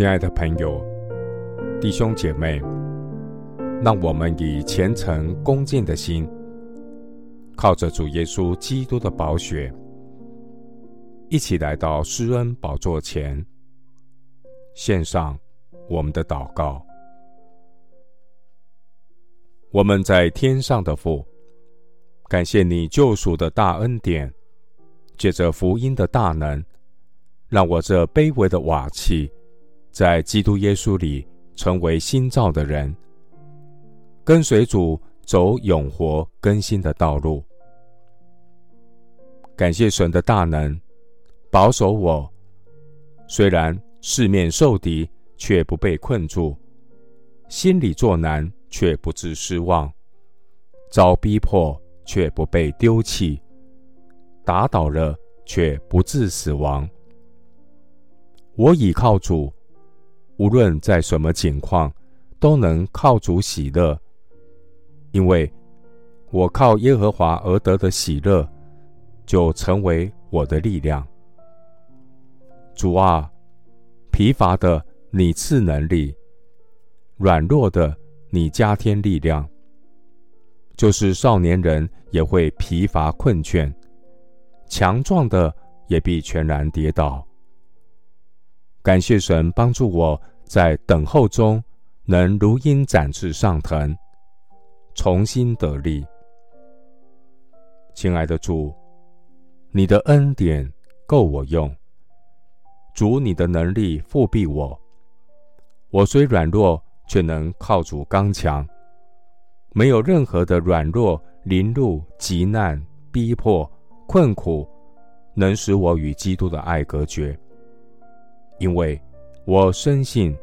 亲爱的朋友、弟兄姐妹，让我们以虔诚恭敬的心，靠着主耶稣基督的宝血，一起来到施恩宝座前，献上我们的祷告。我们在天上的父，感谢你救赎的大恩典，借着福音的大能，让我这卑微的瓦器，在基督耶稣里成为新造的人，跟随主走永活更新的道路。感谢神的大能，保守我，虽然四面受敌，却不被困住；心里作难。却不致失望，遭逼迫却不被丢弃，打倒了却不致死亡。我倚靠主，无论在什么境况，都能靠主喜乐，因为我靠耶和华而得的喜乐，就成为我的力量。主啊，疲乏的你赐能力，软弱的。你加添力量，就是少年人也会疲乏困倦，强壮的也必全然跌倒。感谢神帮助我在等候中能如鹰展翅上腾，重新得力。亲爱的主，你的恩典够我用，主你的能力覆庇我，我虽软弱。却能靠主刚强，没有任何的软弱临入急难逼迫困苦，能使我与基督的爱隔绝。因为我深信，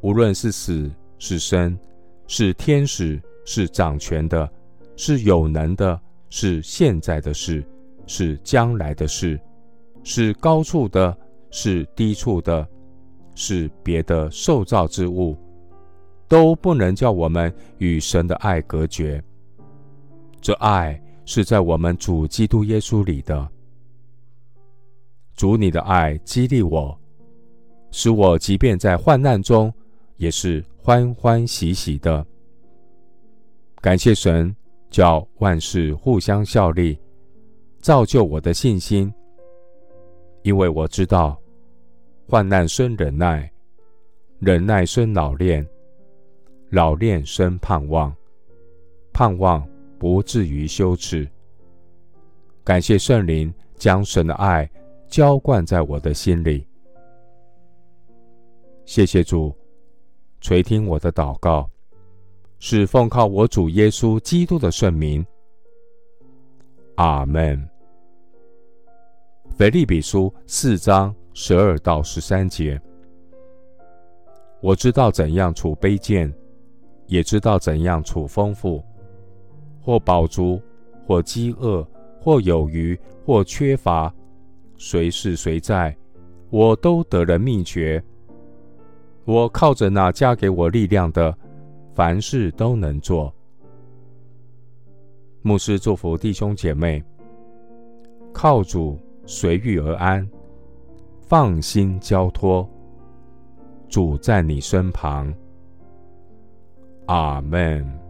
无论是死是生，是天使是掌权的，是有能的，是现在的事，是将来的事，是高处的，是低处的，是别的受造之物。都不能叫我们与神的爱隔绝。这爱是在我们主基督耶稣里的。主，你的爱激励我，使我即便在患难中，也是欢欢喜喜的。感谢神，叫万事互相效力，造就我的信心。因为我知道，患难生忍耐，忍耐生老练。老练生盼望，盼望不至于羞耻。感谢圣灵将神的爱浇灌在我的心里。谢谢主垂听我的祷告，是奉靠我主耶稣基督的圣名。阿门。腓利比书四章十二到十三节，我知道怎样处卑贱。也知道怎样处丰富，或饱足，或饥饿，或有余，或缺乏，随是随在，我都得了秘诀。我靠着那加给我力量的，凡事都能做。牧师祝福弟兄姐妹，靠主随遇而安，放心交托，主在你身旁。阿门。